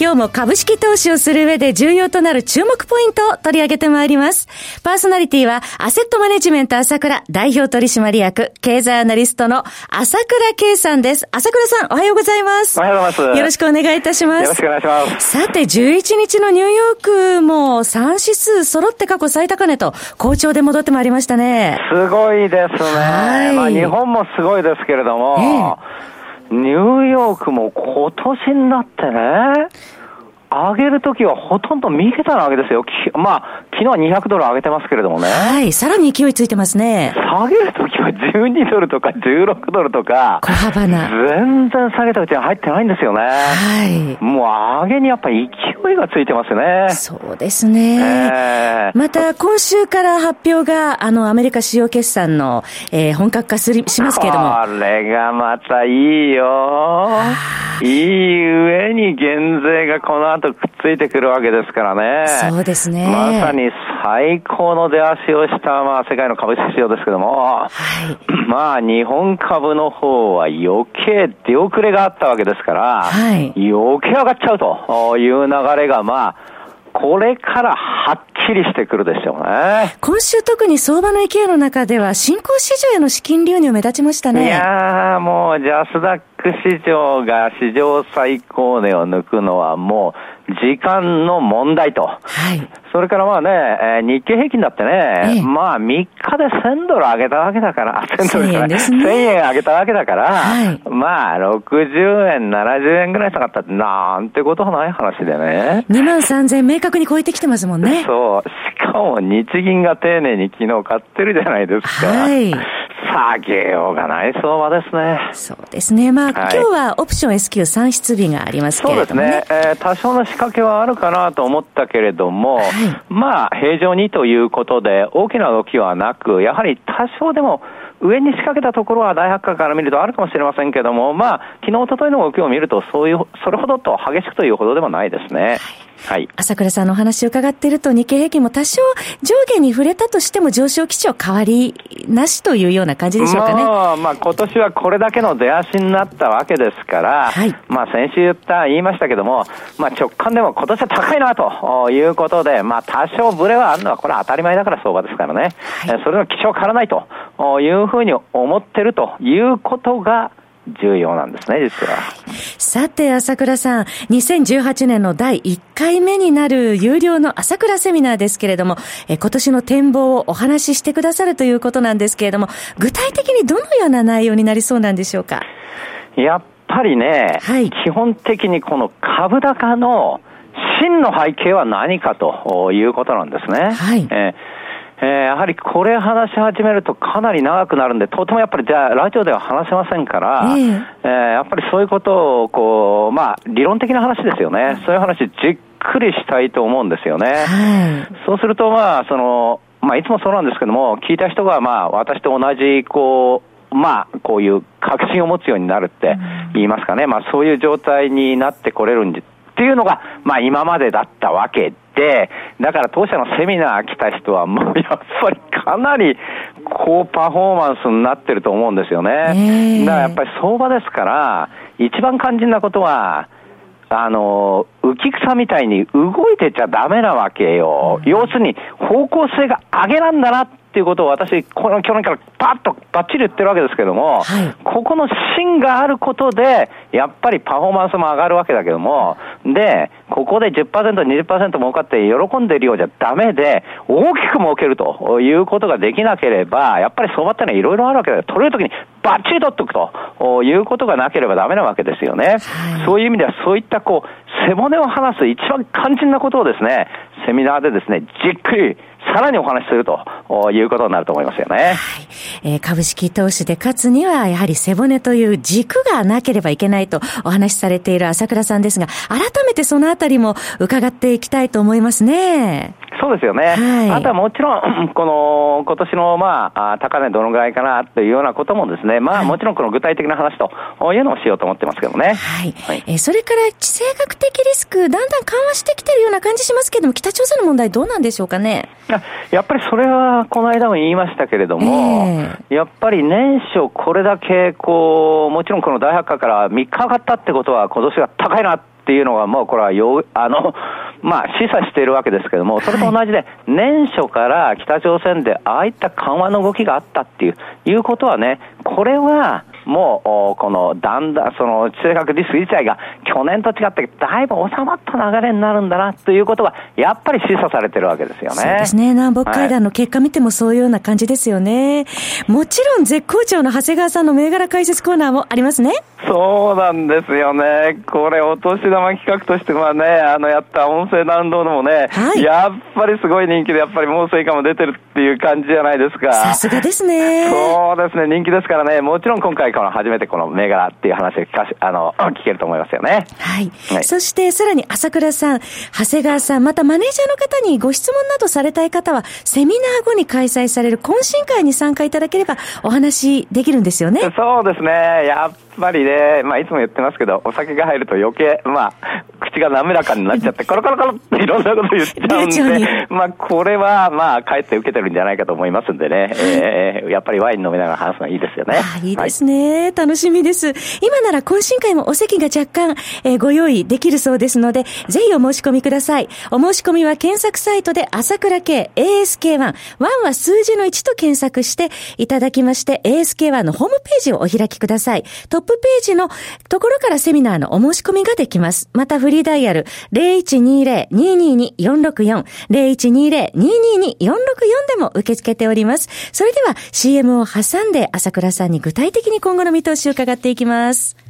今日も株式投資をする上で重要となる注目ポイントを取り上げてまいります。パーソナリティは、アセットマネジメント朝倉代表取締役、経済アナリストの朝倉圭さんです。朝倉さん、おはようございます。おはようございます。よろしくお願いいたします。よろしくお願いします。さて、11日のニューヨークも3指数揃って過去最高値と、好調で戻ってまいりましたね。すごいですね。はい。まあ、日本もすごいですけれども、ええニューヨークも今年になってね、上げるときはほとんど3桁なわけですよ。まあ、昨日は200ドル上げてますけれどもね。はい、さらに勢いついてますね。下げるときは12ドルとか16ドルとか、小幅な。全然下げたうちに入ってないんですよね。はい。もう上げにやっぱり勢いがついてますよね。そうですね。えー、また、今週から発表が、あの、アメリカ主要決算の、えー、本格化するしますけれども。これがまたいいよ。いい上に減税がこの後とくっついてくるわけですからね。そうですね。まさに最高の出足をした、まあ、世界の株式市場ですけども、はい、まあ、日本株の方は余計出遅れがあったわけですから、はい、余計上がっちゃうという流れが、まあ、これからはっきりしてくるでしょうね。今週特に相場の勢いの中では、新興市場への資金流入目立ちましたね。いやー、もうジャスダック市場が史上最高値を抜くのはもう時間の問題と。はい。それからまあね、えー、日経平均だってね、ええ、まあ3日で1000ドル上げたわけだから、1000ドルじゃない、1000円上げたわけだから、はい、まあ60円、70円ぐらい下がったって、なんてことはない話でね。2万3000円明確に超えてきてますもんね。そう。しかも日銀が丁寧に昨日買ってるじゃないですか。はい。下げようがない相場ですね。そうですね。まあ、はい、今日はオプション S q 算出日がありますけれども、ね、そうですね。えー、多少の仕掛けはあるかなと思ったけれども、はい、まあ、平常にということで、大きな動きはなく、やはり多少でも、上に仕掛けたところは大発火から見るとあるかもしれませんけども、まあ、昨日、おとといの動きを見ると、そういう、それほどと激しくというほどでもないですね。はいはい。朝倉さんのお話を伺っていると、日経平均も多少上下に触れたとしても上昇基調変わりなしというような感じでしょうかね。まあ、まあ、今年はこれだけの出足になったわけですから、はい、まあ先週言った、言いましたけども、まあ直感でも今年は高いなということで、まあ多少ブレはあるのはこれは当たり前だから相場ですからね。はい、それの基調変わらないというふうに思ってるということが、重要なんですね、実は。さて、朝倉さん、2018年の第1回目になる有料の朝倉セミナーですけれども、え今年の展望をお話ししてくださるということなんですけれども、具体的にどのような内容になりそうなんでしょうか？やっぱりね、はい、基本的にこの株高の真の背景は何かということなんですね。はい。えーえー、やはりこれ話し始めるとかなり長くなるんで、とてもやっぱりじゃあラジオでは話せませんから、えー、えー、やっぱりそういうことをこう、まあ理論的な話ですよね。そういう話じっくりしたいと思うんですよね。はい、そうするとまあ、その、まあいつもそうなんですけども、聞いた人がまあ私と同じこう、まあ、こういう確信を持つようになるって言いますかね。まあ、そういう状態になってこれるんで、っていうのが、まあ、今までだったわけで、だから当社のセミナー来た人は、もうやっぱりかなり高パフォーマンスになってると思うんですよね。だからやっぱり相場ですから、一番肝心なことは、あの、浮き草みたいに動いてちゃダメなわけよ。要するに、方向性が上げなんだなっっていうことを私、この去年からパッとばっちり言ってるわけですけども、はい、ここの芯があることで、やっぱりパフォーマンスも上がるわけだけども、で、ここで10%、20%儲かって喜んでるようじゃダメで、大きく儲けるということができなければ、やっぱり相場ってのはいろいろあるわけだよ。取れるときにバッチリ取っておくということがなければダメなわけですよね。はい、そういう意味では、そういったこう、背骨を離す一番肝心なことをですね、セミナーでですね、じっくりさらにお話しするということになると思いますよね。はい、えー、株式投資で勝つには、やはり背骨という軸がなければいけないとお話しされている朝倉さんですが、改めてそのあたりも伺っていきたいと思いますね。そうですよね。はい、あとはもちろん、この、今年の、まあ、高値どのぐらいかなというようなこともですね、まあ、もちろんこの具体的な話というのをしようと思ってますけどね。はい。はい、えー、それから、地政学的リスク、だんだん緩和してきてるような感じしますけども、北朝鮮の問題どうなんでしょうかね？やっぱりそれは、この間も言いましたけれども、えー、やっぱり年初これだけ、こう、もちろんこの大百科から3日上がったってことは、今年は高いなっていうのが、もうこれはよ、あの、まあ、示唆しているわけですけれども、それと同じで、年初から北朝鮮でああいった緩和の動きがあったっていう、いうことはね、これは、もう、この、だんだん、その、地政学リスク自体が、去年と違って、だいぶ収まった流れになるんだな、ということが、やっぱり示唆されてるわけですよね。そうですね。南北会談の結果見てもそういうような感じですよね。はい、もちろん、絶好調の長谷川さんの銘柄解説コーナーもありますね。そうなんですよね。これ、お年玉企画としてはね、あの、やった音声ダウンロードもね、はい、やっぱりすごい人気で、やっぱりもう成果も出てるっていう感じじゃないですか。さすがですね。そうですね。人気ですからね、もちろん今回、この初めてこの銘柄っていう話を聞かし、あの、聞けると思いますよね。はい。はい、そして、さらに朝倉さん、長谷川さん、またマネージャーの方にご質問などされたい方は、セミナー後に開催される懇親会に参加いただければお話できるんですよね。そうですね。やっぱりね、まあ、いつも言ってますけど、お酒が入ると余計、まあ、口が滑らかになっちゃって、コロコロコロっていろんなこと言っちゃうんで、まあ、これは、まあ、かえって受けてるんじゃないかと思いますんでね、えー、やっぱりワイン飲みながら話すのはいいですよね。あいいですね、はい、楽しみです。今なら懇親会もお席が若干、えー、ご用意できるそうですので、ぜひお申し込みください。お申し込みは検索サイトで朝倉系 ASK1、1は数字の1と検索していただきまして、ASK1 のホームページをお開きください。トップページのところからセミナーのお申し込みができます。またフリーダイヤル0120-222-464、0120-222-464でも受け付けております。それでは CM を挟んで朝倉さんに具体的に今後の見通しを伺っていきます。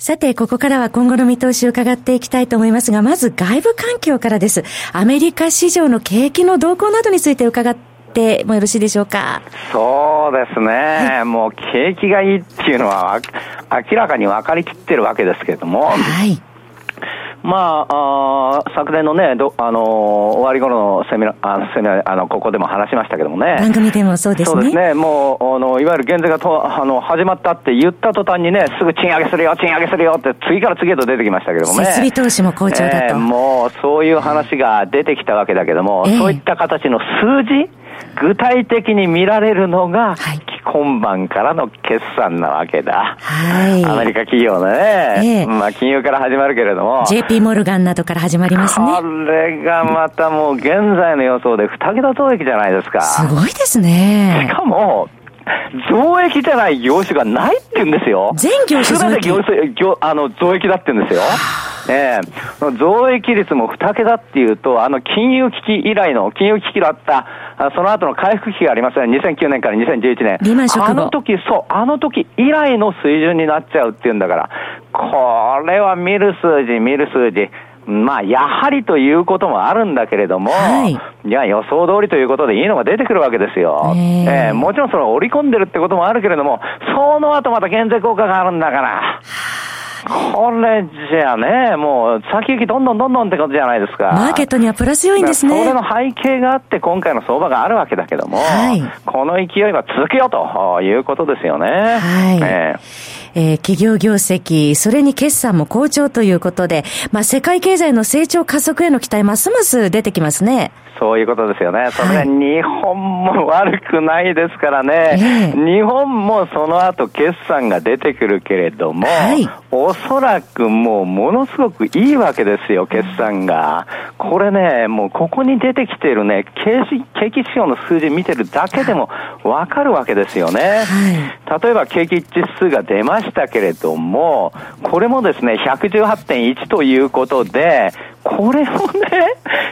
さて、ここからは今後の見通しを伺っていきたいと思いますが、まず外部環境からです。アメリカ市場の景気の動向などについて伺ってもよろしいでしょうか？そうですね。はい、もう景気がいいっていうのは明らかに分かりきってるわけですけれども。はい。まあ、あ昨年のね、どあのー、終わり頃のセミナー、あのセミナーあのここでも話しましたけどもね。番組でもそうですね。そうですね。もう、あのいわゆる減税がとあの始まったって言った途端にね、すぐ賃上げするよ、賃上げするよって、次から次へと出てきましたけどもね。設備投資も好調だと、えー、もう、そういう話が出てきたわけだけども、えー、そういった形の数字、具体的に見られるのが、はい、今晩からの決算なわけだ。はい。アメリカ企業のね、ええ、まあ金融から始まるけれども。JP モルガンなどから始まりますね。これがまたもう現在の予想で2桁増益じゃないですか。すごいですね。しかも、増益じゃない業種がないって言うんですよ。全業種増益業種業あの増益だって言うんですよ。ええー、増益率も2桁っていうと、あの金融危機以来の、金融危機だった、その後の回復期がありますね、2009年から2011年。リーマンショあの時、そう、あの時以来の水準になっちゃうっていうんだから、これは見る数字、見る数字、まあ、やはりということもあるんだけれども、はい、いや、予想通りということでいいのが出てくるわけですよ。えー、えー、もちろんその織り込んでるってこともあるけれども、その後また減税効果があるんだから。これじゃね、もう先行きどんどんどんどんってことじゃないですか。マーケットにはプラス要因ですね。それの背景があって今回の相場があるわけだけども、はい、この勢いは続けようということですよね。はい。えーえー、企業業績、それに決算も好調ということで、まあ、世界経済の成長加速への期待、ますます出てきますね。そういうことですよね。それ、日本も悪くないですからね、日本もその後決算が出てくるけれども、はい、おそらくもうものすごくいいわけですよ、決算が。これね、もうここに出てきてるね、景気指標の数字見てるだけでもわかるわけですよね。はい、例えば景気指数が出ましたけれども、これもですね、118.1ということで、これもね、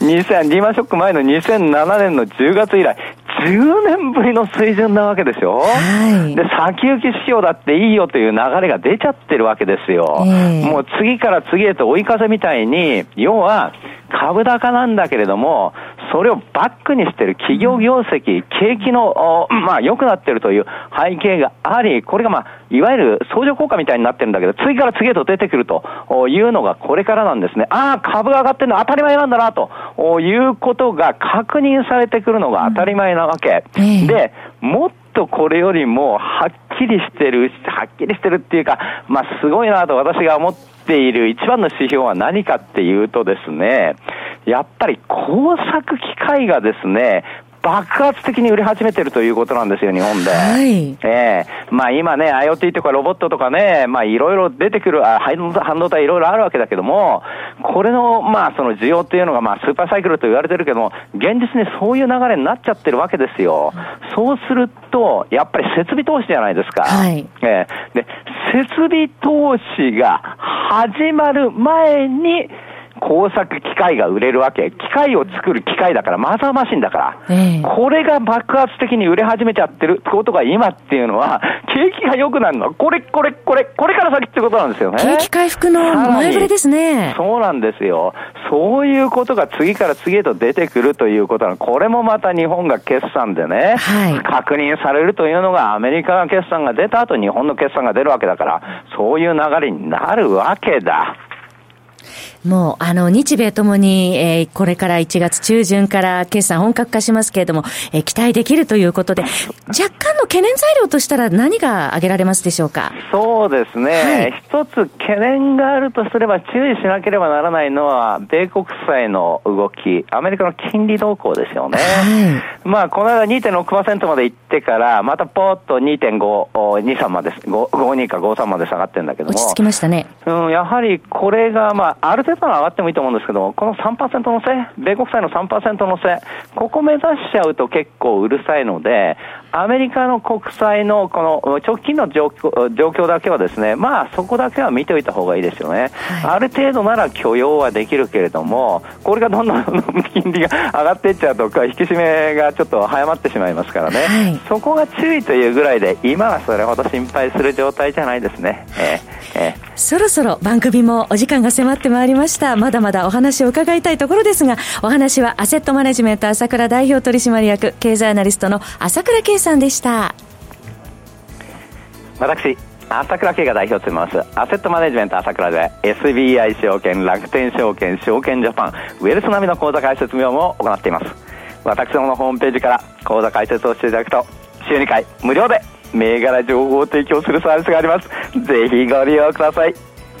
2000、リーマンショック前の2007年の10月以来、10年ぶりの水準なわけですよ。はい、で、先行き指標だっていいよという流れが出ちゃってるわけですよ。えー、もう次から次へと追い風みたいに、要は、株高なんだけれども、それをバックにしてる企業業績、景気の、まあ、良くなってるという背景があり、これがまあ、いわゆる相乗効果みたいになってるんだけど、次から次へと出てくるというのがこれからなんですね。ああ、株が上がってるのは当たり前なんだな、ということが確認されてくるのが当たり前なわけ。うん、で、もっとこれよりもはっきりしてる、はっきりしてるっていうか、まあ、すごいなと私が思っている一番の指標は何かっていうとですね、やっぱり工作機械がですね、爆発的に売れ始めてるということなんですよ、日本で。はい。ええー、まあ今ね、IoT とかロボットとかね、まあいろいろ出てくる、あ半導体いろいろあるわけだけども、これの、まあその需要っていうのがまあスーパーサイクルと言われてるけども、現実にそういう流れになっちゃってるわけですよ。そうすると、やっぱり設備投資じゃないですか。はい。ええー、で、設備投資が始まる前に、工作機械が売れるわけ。機械を作る機械だから、マザーマシンだから。えー、これが爆発的に売れ始めちゃってることが今っていうのは、景気が良くなるのは、これ、これ、これ、これから先ってことなんですよね。景気回復の前触れですね。そうなんですよ。そういうことが次から次へと出てくるということは、これもまた日本が決算でね、はい、確認されるというのが、アメリカが決算が出た後、日本の決算が出るわけだから、そういう流れになるわけだ。もう、あの、日米ともに、えー、これから1月中旬から決算本格化しますけれども、えー、期待できるということで、若干の懸念材料としたら何が挙げられますでしょうか？そうですね。はい、一つ懸念があるとすれば注意しなければならないのは、米国債の動き、アメリカの金利動向ですよね。はい、まあ、この間2.6%まで行ってから、またポーっと2.5、23まで、52か53まで下がってるんだけども。落ち着きましたね。うん、やはりこれが、まあ、ある程度は上がってもいいと思うんですけど、この3%のせ、米国債の3%のせ、ここ目指しちゃうと結構うるさいので、アメリカの国債のこの直近の状況状況だけはですね、まあそこだけは見ておいた方がいいですよね。はい、ある程度なら許容はできるけれども、これがどんどん金利が上がっていっちゃうと、引き締めがちょっと早まってしまいますからね、はい、そこが注意というぐらいで、今はそれほど心配する状態じゃないですね。えーえー、そろそろ番組もお時間が迫ってまいりまました。まだまだお話を伺いたいところですが、お話はアセットマネジメント朝倉代表取締役、経済アナリストの朝倉圭さんでした。私朝倉慶が代表を務めます。アセットマネジメント朝倉で SBI 証券楽天証券証券ジャパンウェルス並みの口座開設業務を行っています。私どものホームページから口座開設をしていただくと週2回無料で銘柄情報を提供するサービスがあります。ぜひご利用ください。